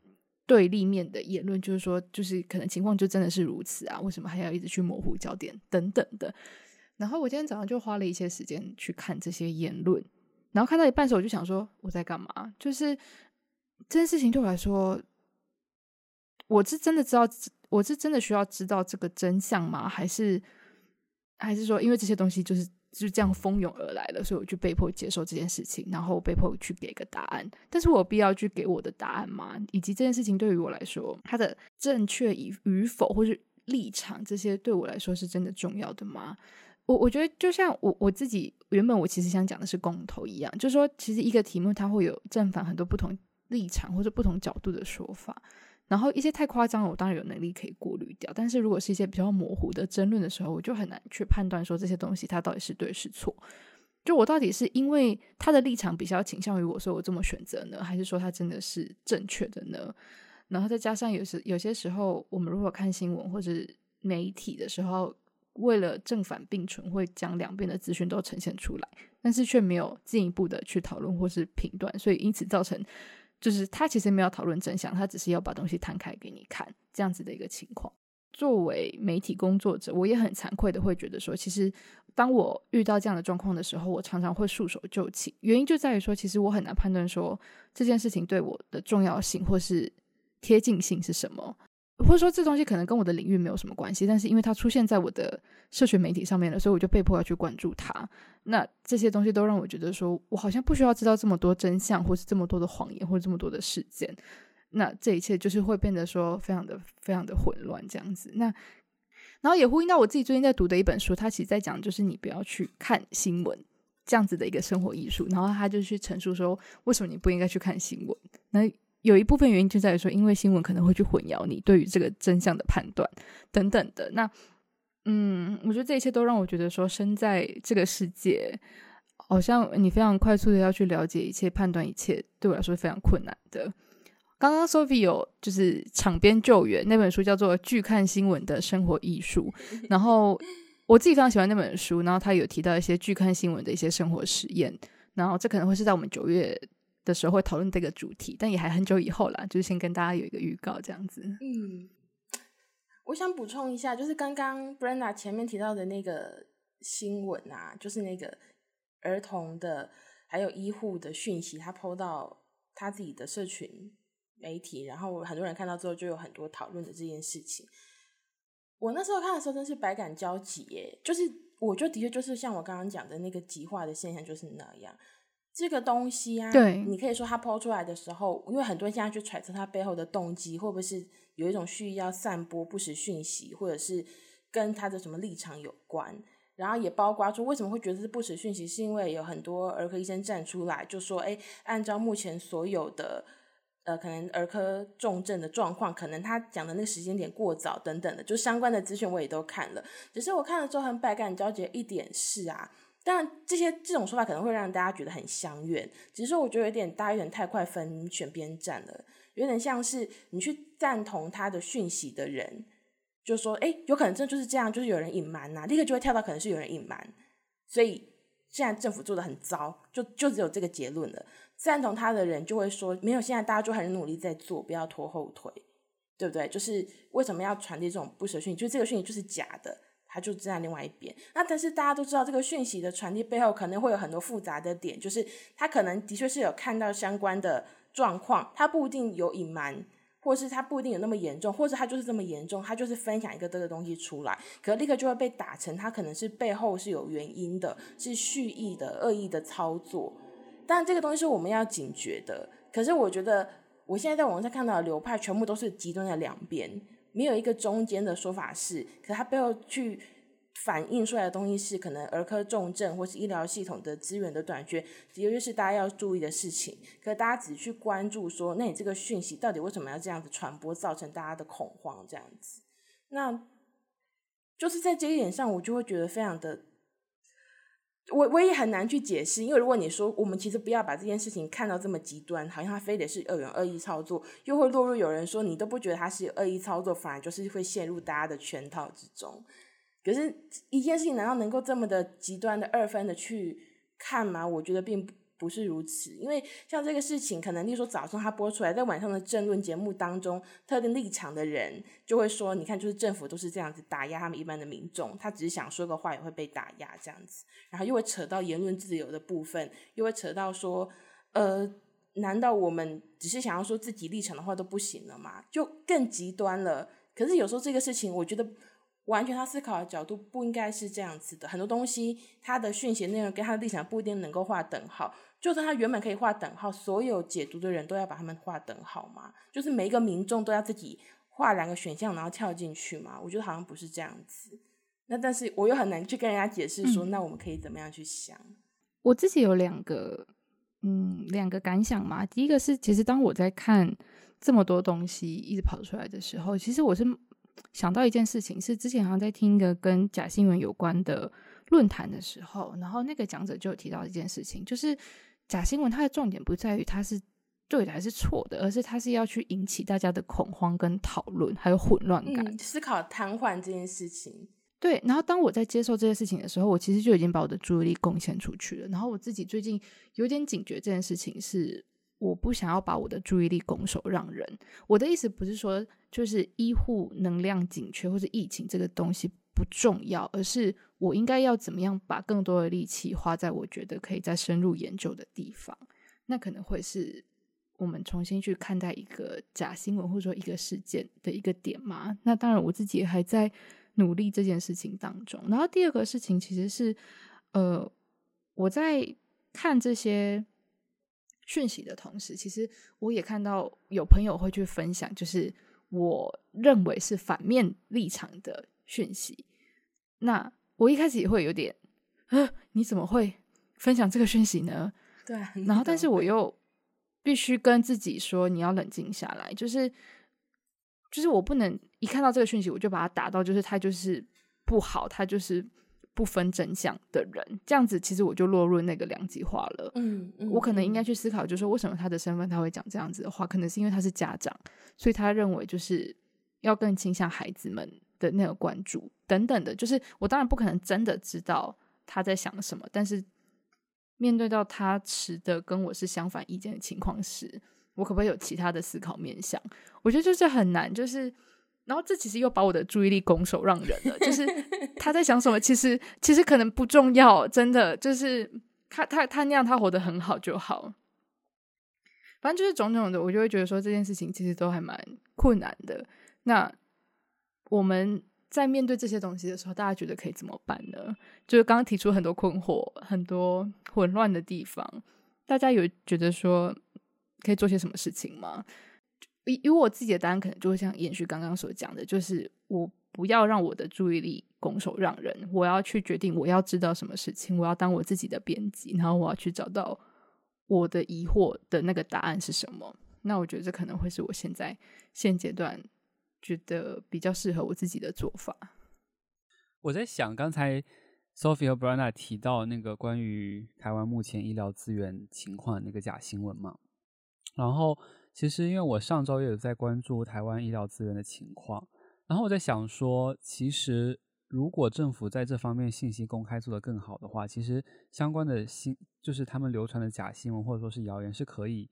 对立面的言论，就是说就是可能情况就真的是如此啊？为什么还要一直去模糊焦点等等的？然后我今天早上就花了一些时间去看这些言论，然后看到一半时候，我就想说我在干嘛？就是这件事情对我来说，我是真的知道，我是真的需要知道这个真相吗？还是还是说，因为这些东西就是就这样蜂拥而来了，所以我就被迫接受这件事情，然后被迫去给个答案？但是我有必要去给我的答案吗？以及这件事情对于我来说，它的正确与与否，或是立场，这些对我来说是真的重要的吗？我我觉得就像我我自己原本我其实想讲的是公投一样，就是说其实一个题目它会有正反很多不同立场或者不同角度的说法，然后一些太夸张，我当然有能力可以过滤掉，但是如果是一些比较模糊的争论的时候，我就很难去判断说这些东西它到底是对是错，就我到底是因为他的立场比较倾向于我，所以我这么选择呢，还是说他真的是正确的呢？然后再加上有时有些时候我们如果看新闻或者媒体的时候。为了正反并存，会将两边的资讯都呈现出来，但是却没有进一步的去讨论或是评断，所以因此造成，就是他其实没有讨论真相，他只是要把东西摊开给你看，这样子的一个情况。作为媒体工作者，我也很惭愧的会觉得说，其实当我遇到这样的状况的时候，我常常会束手就擒，原因就在于说，其实我很难判断说这件事情对我的重要性或是贴近性是什么。或者说这东西可能跟我的领域没有什么关系，但是因为它出现在我的社群媒体上面了，所以我就被迫要去关注它。那这些东西都让我觉得说，我好像不需要知道这么多真相，或是这么多的谎言，或者这么多的事件。那这一切就是会变得说非常的非常的混乱这样子。那然后也呼应到我自己最近在读的一本书，它其实在讲就是你不要去看新闻这样子的一个生活艺术。然后他就去陈述说，为什么你不应该去看新闻？那有一部分原因就在于说，因为新闻可能会去混淆你对于这个真相的判断等等的。那，嗯，我觉得这一切都让我觉得说，身在这个世界，好像你非常快速的要去了解一切、判断一切，对我来说是非常困难的。刚刚 Sophie 有就是场边救援那本书叫做《拒看新闻的生活艺术》，然后 我自己非常喜欢那本书，然后他有提到一些拒看新闻的一些生活实验，然后这可能会是在我们九月。的时候会讨论这个主题，但也还很久以后啦，就是先跟大家有一个预告这样子。嗯，我想补充一下，就是刚刚 Brenda 前面提到的那个新闻啊，就是那个儿童的还有医护的讯息，他 PO 到他自己的社群媒体，然后很多人看到之后就有很多讨论的这件事情。我那时候看的时候真是百感交集耶，就是我就的确就是像我刚刚讲的那个极化的现象就是那样。这个东西啊，对，你可以说他抛出来的时候，因为很多人现在去揣测他背后的动机，会不会是有一种蓄意要散播不实讯息，或者是跟他的什么立场有关？然后也包括说，为什么会觉得是不实讯息，是因为有很多儿科医生站出来就说，哎，按照目前所有的呃，可能儿科重症的状况，可能他讲的那个时间点过早等等的，就相关的资讯我也都看了，只是我看了之后很百感交集一点是啊。但，这些这种说法可能会让大家觉得很相怨。只是说，我觉得有点大，有点太快分选边站了，有点像是你去赞同他的讯息的人，就说：“哎，有可能真的就是这样，就是有人隐瞒呐。”立刻就会跳到可能是有人隐瞒，所以现在政府做的很糟，就就只有这个结论了。赞同他的人就会说：“没有，现在大家就很努力在做，不要拖后腿，对不对？就是为什么要传递这种不实讯息？就这个讯息就是假的。”他就站在另外一边，那但是大家都知道，这个讯息的传递背后可能会有很多复杂的点，就是他可能的确是有看到相关的状况，他不一定有隐瞒，或是他不一定有那么严重，或是他就是这么严重，他就是分享一个这个东西出来，可立刻就会被打成他可能是背后是有原因的，是蓄意的、恶意的操作。但这个东西是我们要警觉的。可是我觉得，我现在在网上看到的流派全部都是极端的两边。没有一个中间的说法是，可是它背后去反映出来的东西是，可能儿科重症或是医疗系统的资源的短缺，的确是大家要注意的事情。可是大家只去关注说，那你这个讯息到底为什么要这样子传播，造成大家的恐慌这样子？那就是在这一点上，我就会觉得非常的。我我也很难去解释，因为如果你说我们其实不要把这件事情看到这么极端，好像他非得是恶人恶意操作，又会落入有人说你都不觉得他是恶意操作，反而就是会陷入大家的圈套之中。可是，一件事情难道能够这么的极端的二分的去看吗？我觉得并不不是如此，因为像这个事情，可能例如说早上他播出来，在晚上的政论节目当中，特定立场的人就会说：“你看，就是政府都是这样子打压他们一般的民众，他只是想说个话也会被打压这样子。”然后又会扯到言论自由的部分，又会扯到说：“呃，难道我们只是想要说自己立场的话都不行了吗？”就更极端了。可是有时候这个事情，我觉得。完全他思考的角度不应该是这样子的，很多东西他的讯息内容跟他的立场不一定能够画等号。就算他原本可以画等号，所有解读的人都要把他们画等号吗？就是每一个民众都要自己画两个选项，然后跳进去吗？我觉得好像不是这样子。那但是我又很难去跟人家解释说，嗯、那我们可以怎么样去想？我自己有两个，嗯，两个感想嘛。第一个是，其实当我在看这么多东西一直跑出来的时候，其实我是。想到一件事情，是之前好像在听一个跟假新闻有关的论坛的时候，然后那个讲者就有提到一件事情，就是假新闻它的重点不在于它是对的还是错的，而是它是要去引起大家的恐慌跟讨论，还有混乱感，嗯、思考瘫痪这件事情。对，然后当我在接受这件事情的时候，我其实就已经把我的注意力贡献出去了。然后我自己最近有点警觉，这件事情是。我不想要把我的注意力拱手让人。我的意思不是说，就是医护能量紧缺或者疫情这个东西不重要，而是我应该要怎么样把更多的力气花在我觉得可以再深入研究的地方。那可能会是我们重新去看待一个假新闻或者说一个事件的一个点嘛。那当然，我自己还在努力这件事情当中。然后第二个事情其实是，呃，我在看这些。讯息的同时，其实我也看到有朋友会去分享，就是我认为是反面立场的讯息。那我一开始也会有点，呃，你怎么会分享这个讯息呢？对。然后，但是我又必须跟自己说，你要冷静下来，就是，就是我不能一看到这个讯息，我就把它打到，就是它就是不好，它就是。不分真相的人，这样子其实我就落入那个两极化了。嗯，嗯，我可能应该去思考，就是说为什么他的身份他会讲这样子的话？可能是因为他是家长，所以他认为就是要更倾向孩子们的那个关注等等的。就是我当然不可能真的知道他在想什么，但是面对到他持的跟我是相反意见的情况时，我可不可以有其他的思考面向？我觉得就是很难，就是。然后这其实又把我的注意力拱手让人了，就是 他在想什么，其实其实可能不重要，真的就是他他他那样他活得很好就好。反正就是种种的，我就会觉得说这件事情其实都还蛮困难的。那我们在面对这些东西的时候，大家觉得可以怎么办呢？就是刚刚提出很多困惑、很多混乱的地方，大家有觉得说可以做些什么事情吗？以以我自己的答案，可能就会像延续刚刚所讲的，就是我不要让我的注意力拱手让人，我要去决定我要知道什么事情，我要当我自己的编辑，然后我要去找到我的疑惑的那个答案是什么。那我觉得这可能会是我现在现阶段觉得比较适合我自己的做法。我在想，刚才 Sophie 和 Brianna 提到那个关于台湾目前医疗资源情况的那个假新闻嘛，然后。其实，因为我上周也有在关注台湾医疗资源的情况，然后我在想说，其实如果政府在这方面信息公开做得更好的话，其实相关的新就是他们流传的假新闻或者说是谣言是可以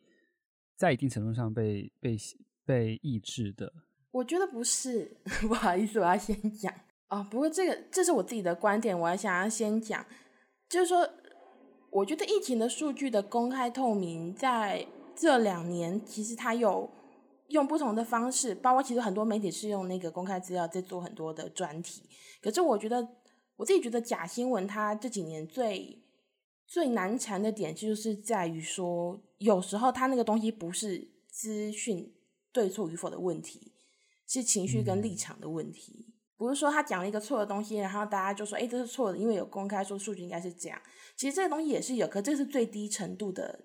在一定程度上被被被抑制的。我觉得不是，不好意思，我要先讲啊、哦。不过这个这是我自己的观点，我还想要先讲，就是说，我觉得疫情的数据的公开透明在。这两年其实他有用不同的方式，包括其实很多媒体是用那个公开资料在做很多的专题。可是我觉得我自己觉得假新闻它这几年最最难缠的点，就是在于说，有时候它那个东西不是资讯对错与否的问题，是情绪跟立场的问题。不是说他讲了一个错的东西，然后大家就说，哎，这是错的，因为有公开说数据应该是这样。其实这个东西也是有，可这是最低程度的。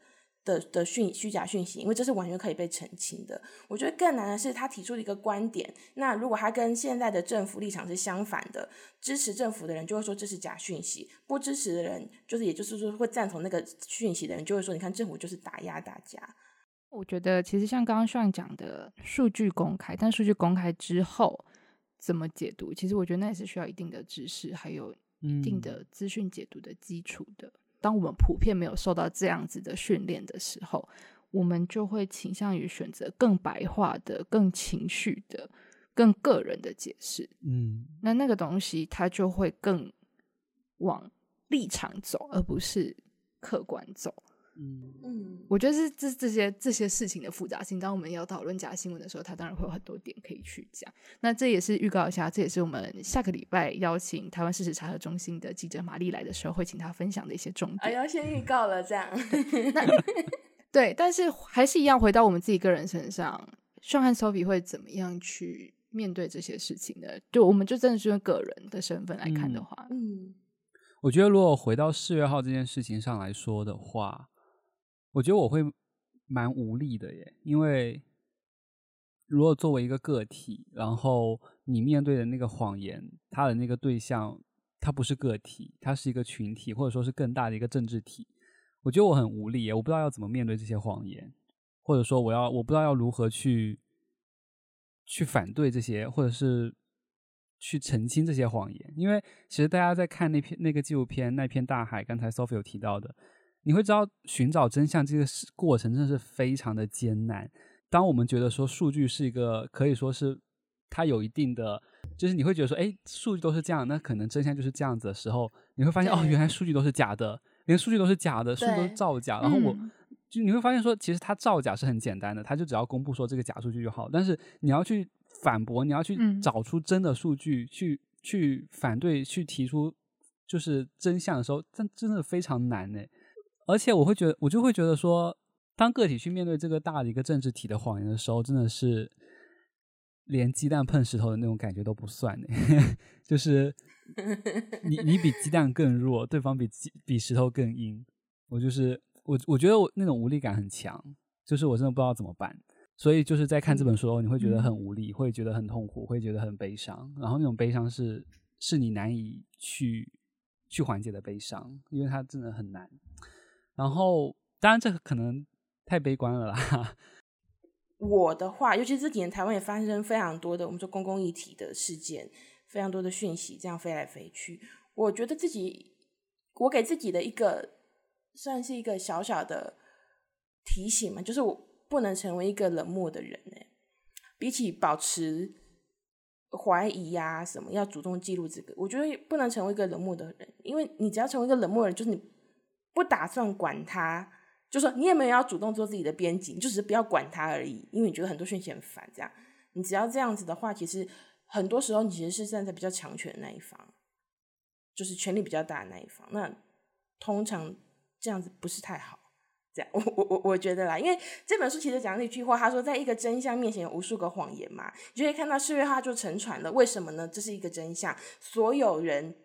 的的讯虚假讯息，因为这是完全可以被澄清的。我觉得更难的是他提出了一个观点，那如果他跟现在的政府立场是相反的，支持政府的人就会说这是假讯息，不支持的人就是也就是说会赞同那个讯息的人就会说，你看政府就是打压大家。我觉得其实像刚刚上讲的数据公开，但数据公开之后怎么解读，其实我觉得那也是需要一定的知识，还有一定的资讯解读的基础的。当我们普遍没有受到这样子的训练的时候，我们就会倾向于选择更白话的、更情绪的、更个人的解释。嗯，那那个东西它就会更往立场走，而不是客观走。嗯嗯，我觉得是这这些这些事情的复杂性。当我们要讨论假新闻的时候，它当然会有很多点可以去讲。那这也是预告一下，这也是我们下个礼拜邀请台湾事实查核中心的记者玛丽来的时候，会请她分享的一些重点。哎呀，先预告了这样。那对，但是还是一样，回到我们自己个人身上，Sean 和 Sophie 会怎么样去面对这些事情呢？就我们就真的是用个人的身份来看的话，嗯，我觉得如果回到四月号这件事情上来说的话。我觉得我会蛮无力的耶，因为如果作为一个个体，然后你面对的那个谎言，他的那个对象，他不是个体，他是一个群体，或者说是更大的一个政治体。我觉得我很无力耶，我不知道要怎么面对这些谎言，或者说我要我不知道要如何去去反对这些，或者是去澄清这些谎言。因为其实大家在看那篇那个纪录片《那片大海》，刚才 Sophie 有提到的。你会知道寻找真相这个过程真的是非常的艰难。当我们觉得说数据是一个可以说是它有一定的，就是你会觉得说，哎，数据都是这样，那可能真相就是这样子的时候，你会发现哦，原来数据都是假的，连数据都是假的，数据都是造假。然后我就你会发现说，其实它造假是很简单的，它就只要公布说这个假数据就好。但是你要去反驳，你要去找出真的数据，去去反对，去提出就是真相的时候，真真的非常难呢。而且我会觉得，我就会觉得说，当个体去面对这个大的一个政治体的谎言的时候，真的是连鸡蛋碰石头的那种感觉都不算的，就是 你你比鸡蛋更弱，对方比鸡比石头更硬。我就是我，我觉得我那种无力感很强，就是我真的不知道怎么办。所以就是在看这本书你会觉得很无力，会觉得很痛苦，会觉得很悲伤。然后那种悲伤是是你难以去去缓解的悲伤，因为它真的很难。然后，当然这个可能太悲观了啦。我的话，尤其这几年台湾也发生非常多的我们说公共议题的事件，非常多的讯息这样飞来飞去。我觉得自己，我给自己的一个算是一个小小的提醒嘛，就是我不能成为一个冷漠的人。哎，比起保持怀疑呀、什么，要主动记录这个，我觉得不能成为一个冷漠的人，因为你只要成为一个冷漠的人，就是你。不打算管他，就说你也没有要主动做自己的编辑，你，就只是不要管他而已。因为你觉得很多讯息很烦，这样你只要这样子的话，其实很多时候你其实是站在比较强权的那一方，就是权力比较大的那一方。那通常这样子不是太好。这样，我我我我觉得啦，因为这本书其实讲了一句话，他说，在一个真相面前有无数个谎言嘛，你就可以看到四月号就沉船了。为什么呢？这是一个真相，所有人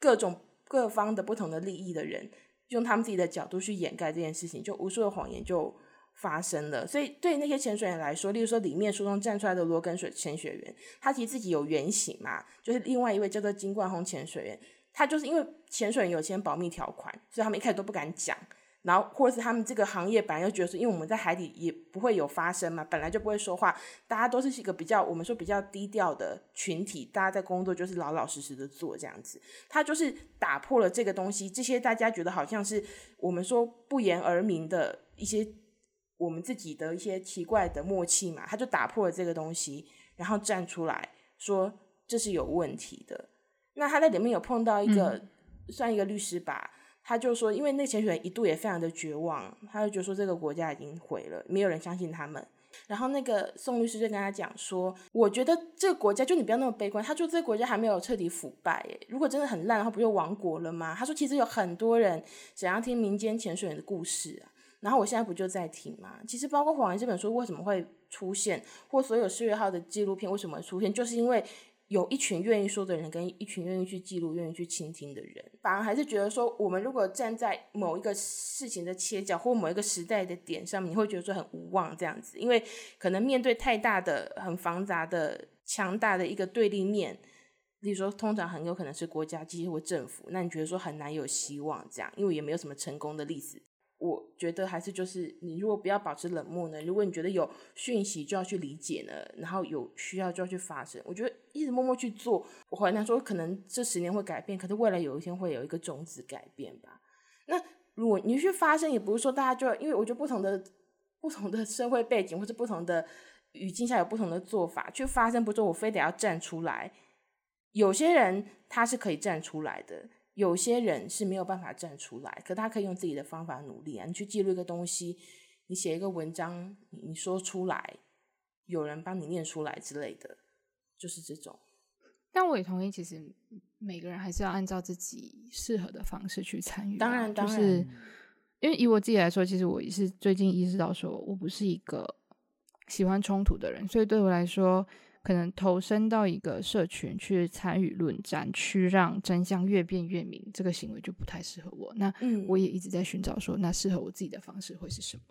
各种各方的不同的利益的人。用他们自己的角度去掩盖这件事情，就无数的谎言就发生了。所以对那些潜水员来说，例如说里面书中站出来的罗根水潜水员，他其实自己有原型嘛，就是另外一位叫做金冠轰潜水员，他就是因为潜水员有签保密条款，所以他们一开始都不敢讲。然后，或者是他们这个行业本来就觉得说，因为我们在海底也不会有发声嘛，本来就不会说话，大家都是一个比较我们说比较低调的群体，大家在工作就是老老实实的做这样子。他就是打破了这个东西，这些大家觉得好像是我们说不言而明的一些我们自己的一些奇怪的默契嘛，他就打破了这个东西，然后站出来说这是有问题的。那他在里面有碰到一个、嗯、算一个律师吧。他就说，因为那个潜水员一度也非常的绝望，他就觉得说这个国家已经毁了，没有人相信他们。然后那个宋律师就跟他讲说，我觉得这个国家就你不要那么悲观。他说这个国家还没有彻底腐败，如果真的很烂的话，不就亡国了吗？他说其实有很多人想要听民间潜水员的故事啊。然后我现在不就在听吗？其实包括《谎言》这本书为什么会出现，或所有四月号的纪录片为什么会出现，就是因为。有一群愿意说的人，跟一群愿意去记录、愿意去倾听的人，反而还是觉得说，我们如果站在某一个事情的切角，或某一个时代的点上面，你会觉得说很无望这样子，因为可能面对太大的、很繁杂的、强大的一个对立面，例如说，通常很有可能是国家机构或政府，那你觉得说很难有希望这样，因为也没有什么成功的例子。我觉得还是就是，你如果不要保持冷漠呢，如果你觉得有讯息就要去理解呢，然后有需要就要去发声。我觉得一直默默去做，我很难说可能这十年会改变，可是未来有一天会有一个种子改变吧。那如果你去发声，也不是说大家就因为我觉得不同的不同的社会背景或者不同的语境下有不同的做法去发声，不是我非得要站出来。有些人他是可以站出来的，有些人是没有办法站出来，可他可以用自己的方法努力啊。你去记录一个东西，你写一个文章，你说出来，有人帮你念出来之类的，就是这种。但我也同意，其实每个人还是要按照自己适合的方式去参与。当然，当然，就是因为以我自己来说，其实我也是最近意识到，说我不是一个喜欢冲突的人，所以对我来说，可能投身到一个社群去参与论战，去让真相越辩越明，这个行为就不太适合我。那我也一直在寻找说，那适合我自己的方式会是什么？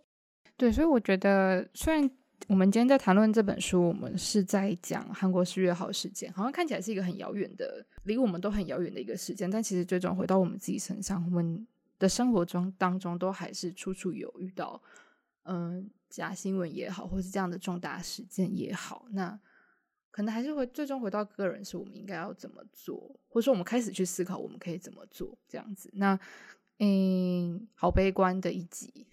对，所以我觉得虽然。我们今天在谈论这本书，我们是在讲韩国十月号事件，好像看起来是一个很遥远的，离我们都很遥远的一个事件，但其实最终回到我们自己身上，我们的生活中当中都还是处处有遇到，嗯、呃，假新闻也好，或是这样的重大事件也好，那可能还是会最终回到个人，是我们应该要怎么做，或者说我们开始去思考我们可以怎么做这样子，那。嗯，好悲观的一集。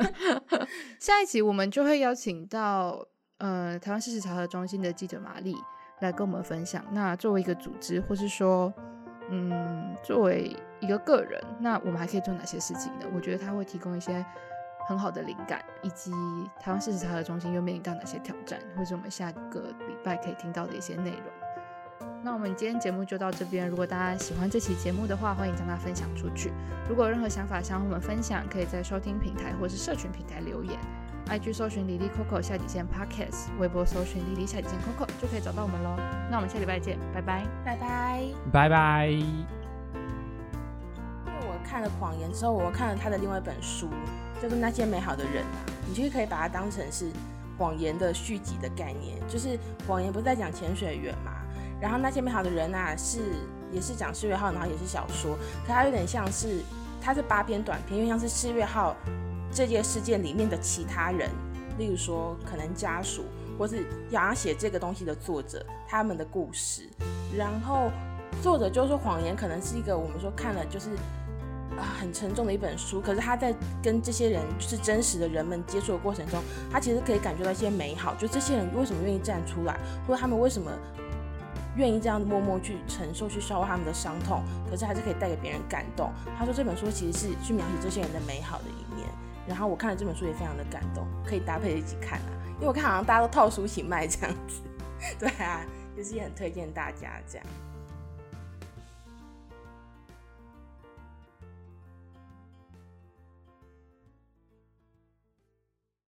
下一集我们就会邀请到呃台湾事实查核中心的记者玛丽来跟我们分享。那作为一个组织，或是说嗯作为一个个人，那我们还可以做哪些事情呢？我觉得他会提供一些很好的灵感，以及台湾事实查核中心又面临到哪些挑战，或是我们下个拜可以听到的一些内容。那我们今天节目就到这边。如果大家喜欢这期节目的话，欢迎将它分享出去。如果有任何想法想和我们分享，可以在收听平台或是社群平台留言。IG 搜寻 Lily Coco 下底线 Podcast，微博搜寻 Lily 下底线 Coco 就可以找到我们喽。那我们下礼拜见，拜拜，拜拜，拜拜。因为我看了《谎言》之后，我看了他的另外一本书，就是《那些美好的人》啊，你就可以把它当成是《谎言》的续集的概念。就是《谎言》不是在讲潜水员嘛？然后那些美好的人啊，是也是讲四月号，然后也是小说，可它有点像是，它是八篇短篇，因为像是四月号这件事件里面的其他人，例如说可能家属，或是想要写这个东西的作者他们的故事。然后作者就说谎言可能是一个我们说看了就是啊很沉重的一本书，可是他在跟这些人就是真实的人们接触的过程中，他其实可以感觉到一些美好，就这些人为什么愿意站出来，或者他们为什么。愿意这样默默去承受、去消化他们的伤痛，可是还是可以带给别人感动。他说这本书其实是去描写这些人的美好的一面。然后我看了这本书也非常的感动，可以搭配一起看啊。因为我看好像大家都套书一起卖这样子，对啊，就是也很推荐大家这样。